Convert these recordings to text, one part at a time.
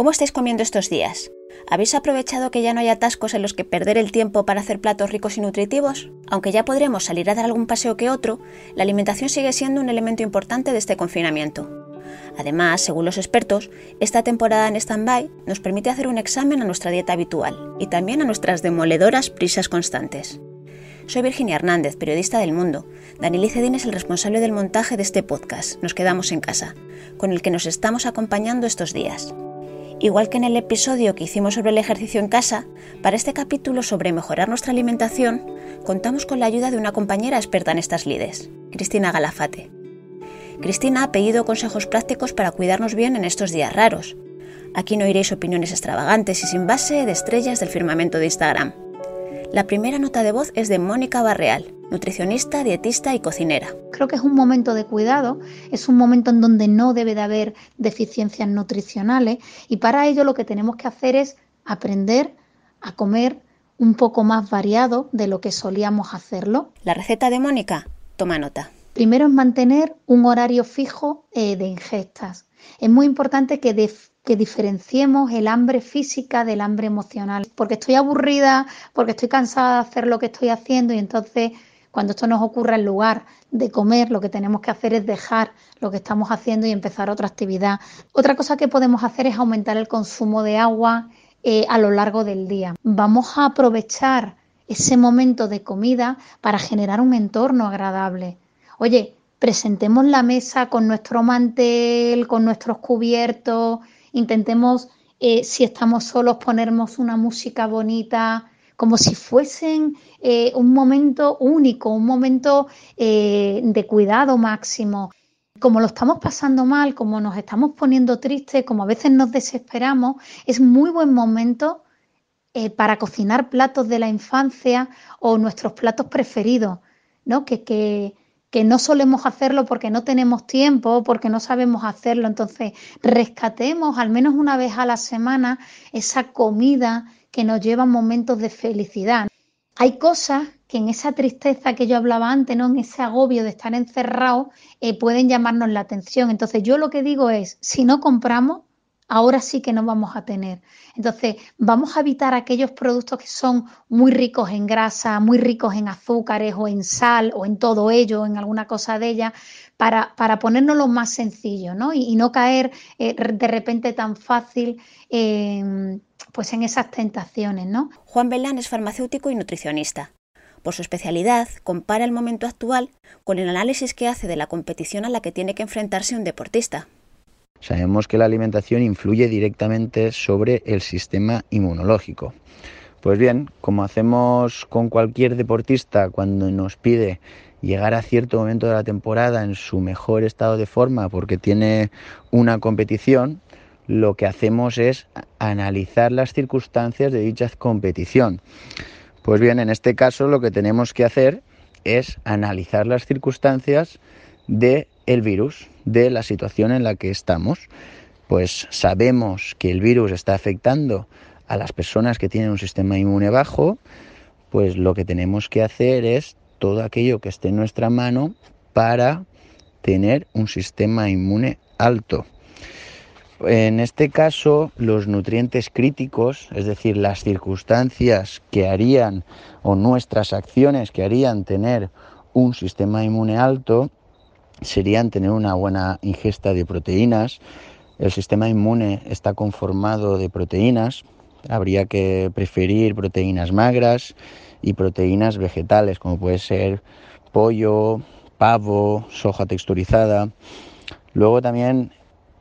¿Cómo estáis comiendo estos días? ¿Habéis aprovechado que ya no hay atascos en los que perder el tiempo para hacer platos ricos y nutritivos? Aunque ya podremos salir a dar algún paseo que otro, la alimentación sigue siendo un elemento importante de este confinamiento. Además, según los expertos, esta temporada en stand-by nos permite hacer un examen a nuestra dieta habitual y también a nuestras demoledoras prisas constantes. Soy Virginia Hernández, periodista del Mundo. Daniel Icedín es el responsable del montaje de este podcast, Nos quedamos en casa, con el que nos estamos acompañando estos días. Igual que en el episodio que hicimos sobre el ejercicio en casa, para este capítulo sobre mejorar nuestra alimentación, contamos con la ayuda de una compañera experta en estas lides, Cristina Galafate. Cristina ha pedido consejos prácticos para cuidarnos bien en estos días raros. Aquí no iréis opiniones extravagantes y sin base de estrellas del firmamento de Instagram. La primera nota de voz es de Mónica Barreal, nutricionista, dietista y cocinera. Creo que es un momento de cuidado, es un momento en donde no debe de haber deficiencias nutricionales y para ello lo que tenemos que hacer es aprender a comer un poco más variado de lo que solíamos hacerlo. La receta de Mónica, toma nota. Primero es mantener un horario fijo eh, de ingestas. Es muy importante que que diferenciemos el hambre física del hambre emocional. Porque estoy aburrida, porque estoy cansada de hacer lo que estoy haciendo y entonces cuando esto nos ocurra en lugar de comer, lo que tenemos que hacer es dejar lo que estamos haciendo y empezar otra actividad. Otra cosa que podemos hacer es aumentar el consumo de agua eh, a lo largo del día. Vamos a aprovechar ese momento de comida para generar un entorno agradable. Oye, presentemos la mesa con nuestro mantel, con nuestros cubiertos, intentemos, eh, si estamos solos, ponernos una música bonita, como si fuesen eh, un momento único, un momento eh, de cuidado máximo. Como lo estamos pasando mal, como nos estamos poniendo tristes, como a veces nos desesperamos, es muy buen momento para cocinar platos de la infancia o nuestros platos preferidos, ¿no? Que, que, que no solemos hacerlo porque no tenemos tiempo, porque no sabemos hacerlo. Entonces, rescatemos al menos una vez a la semana esa comida que nos lleva a momentos de felicidad. Hay cosas que en esa tristeza que yo hablaba antes, ¿no? en ese agobio de estar encerrado, eh, pueden llamarnos la atención. Entonces, yo lo que digo es, si no compramos, ahora sí que no vamos a tener. Entonces, vamos a evitar aquellos productos que son muy ricos en grasa, muy ricos en azúcares o en sal o en todo ello, en alguna cosa de ella, para, para ponernos lo más sencillo, ¿no? Y, no caer eh, de repente tan fácil pues en esas tentaciones, ¿no? Juan Belán es farmacéutico y nutricionista. Por su especialidad, compara el momento actual con el análisis que hace de la competición a la que tiene que enfrentarse un deportista. Sabemos que la alimentación influye directamente sobre el sistema inmunológico. Pues bien, como hacemos con cualquier deportista cuando nos pide llegar a cierto momento de la temporada en su mejor estado de forma porque tiene una competición, lo que hacemos es analizar las circunstancias de dicha competición. Pues bien, en este caso lo que tenemos que hacer es analizar las circunstancias de el virus, de la situación en la que estamos. Pues sabemos que el virus está afectando a las personas que tienen un sistema inmune bajo, pues lo que tenemos que hacer es todo aquello que esté en nuestra mano para tener un sistema inmune alto. En este caso, los nutrientes críticos, es decir, las circunstancias que harían o nuestras acciones que harían tener un sistema inmune alto, serían tener una buena ingesta de proteínas. El sistema inmune está conformado de proteínas. Habría que preferir proteínas magras y proteínas vegetales, como puede ser pollo, pavo, soja texturizada. Luego también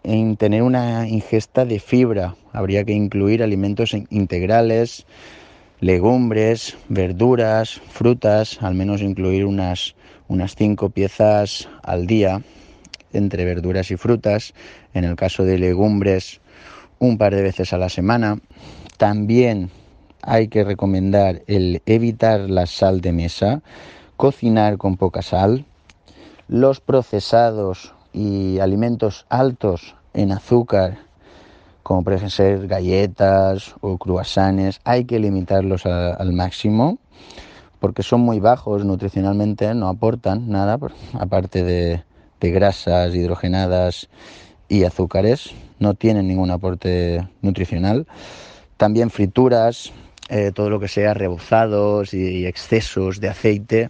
en tener una ingesta de fibra. Habría que incluir alimentos integrales, legumbres, verduras, frutas, al menos incluir unas unas cinco piezas al día entre verduras y frutas, en el caso de legumbres un par de veces a la semana. También hay que recomendar el evitar la sal de mesa, cocinar con poca sal, los procesados y alimentos altos en azúcar, como pueden ser galletas o cruasanes, hay que limitarlos al máximo porque son muy bajos nutricionalmente, no aportan nada, aparte de, grasas hidrogenadas y azúcares. no tienen ningún aporte nutricional. También frituras, eh, todo lo que sea rebozados y excesos de aceite,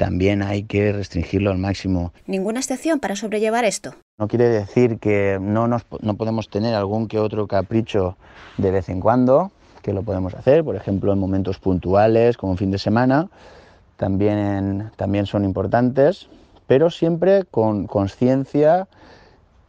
también hay que restringirlo al máximo. ¿Ninguna excepción para sobrellevar esto? No quiere decir que no, nos, no podemos tener algún que otro capricho de vez en cuando, que lo podemos hacer, por ejemplo, en momentos puntuales, como un fin de semana, también, también son importantes, pero siempre con conciencia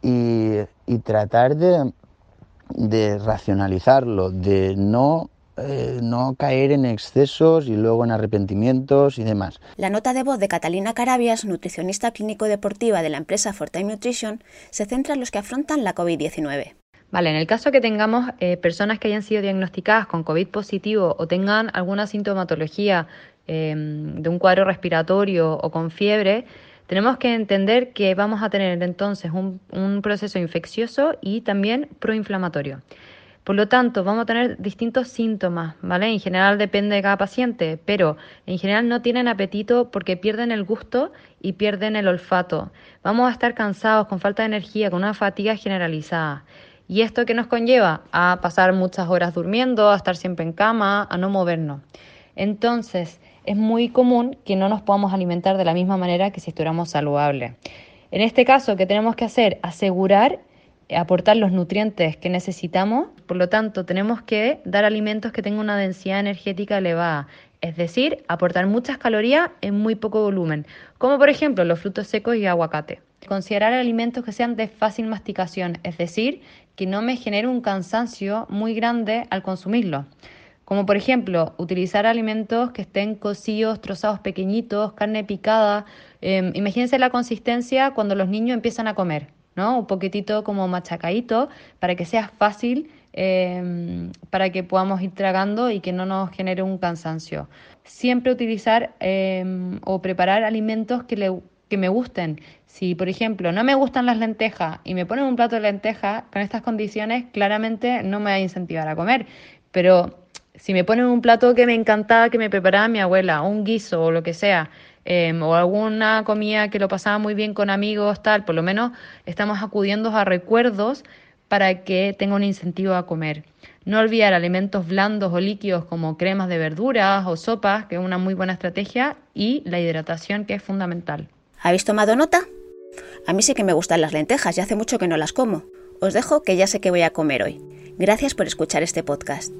y, tratar de, racionalizarlo, de no eh, no caer en excesos y luego en arrepentimientos y demás. La nota de voz de Catalina Carabias, nutricionista clínico-deportiva de la empresa Fortime Nutrition, se centra en los que afrontan la COVID-19. Vale, en el caso que tengamos eh, personas que hayan sido diagnosticadas con COVID positivo o tengan alguna sintomatología em, de un cuadro respiratorio o con fiebre, tenemos que entender que vamos a tener entonces un, un proceso infeccioso y también proinflamatorio. Por lo tanto, vamos a tener distintos síntomas, ¿vale? En general depende de cada paciente, pero en general no tienen apetito porque pierden el gusto y pierden el olfato. Vamos a estar cansados, con falta de energía, con una fatiga generalizada. ¿Y esto qué nos conlleva? A pasar muchas horas durmiendo, a estar siempre en cama, a no movernos. Entonces, es muy común que no nos podamos alimentar de la misma manera que si estuviéramos saludables. En este caso, ¿qué tenemos que hacer? Asegurar aportar los nutrientes que necesitamos, por lo tanto tenemos que dar alimentos que tengan una densidad energética elevada, es decir, aportar muchas calorías en muy poco volumen, como por ejemplo los frutos secos y aguacate. Considerar alimentos que sean de fácil masticación, es decir, que no me genere un cansancio muy grande al consumirlo. Como por ejemplo, utilizar alimentos que estén cocidos, trozados pequeñitos, carne picada. Em, imagínense la consistencia cuando los niños empiezan a comer. ¿no? Un poquitito como machacadito para que sea fácil, em, para que podamos ir tragando y que no nos genere un cansancio. Siempre utilizar em, o preparar alimentos que, le, que me gusten. Si, por ejemplo, no me gustan las lentejas y me ponen un plato de lentejas, con estas condiciones claramente no me va a incentivar a comer. Pero si me ponen un plato que me encantaba, que me preparaba mi abuela, un guiso o lo que sea, Em, o alguna comida que lo pasaba muy bien con amigos, tal, por lo menos estamos acudiendo a recuerdos para que tenga un incentivo a comer. No olvidar alimentos blandos o líquidos como cremas de verduras o sopas, que es una muy buena estrategia, y la hidratación, que es fundamental. ¿Habéis tomado nota? A mí sí que me gustan las lentejas y hace mucho que no las como. Os dejo que ya sé qué voy a comer hoy. Gracias por escuchar este podcast.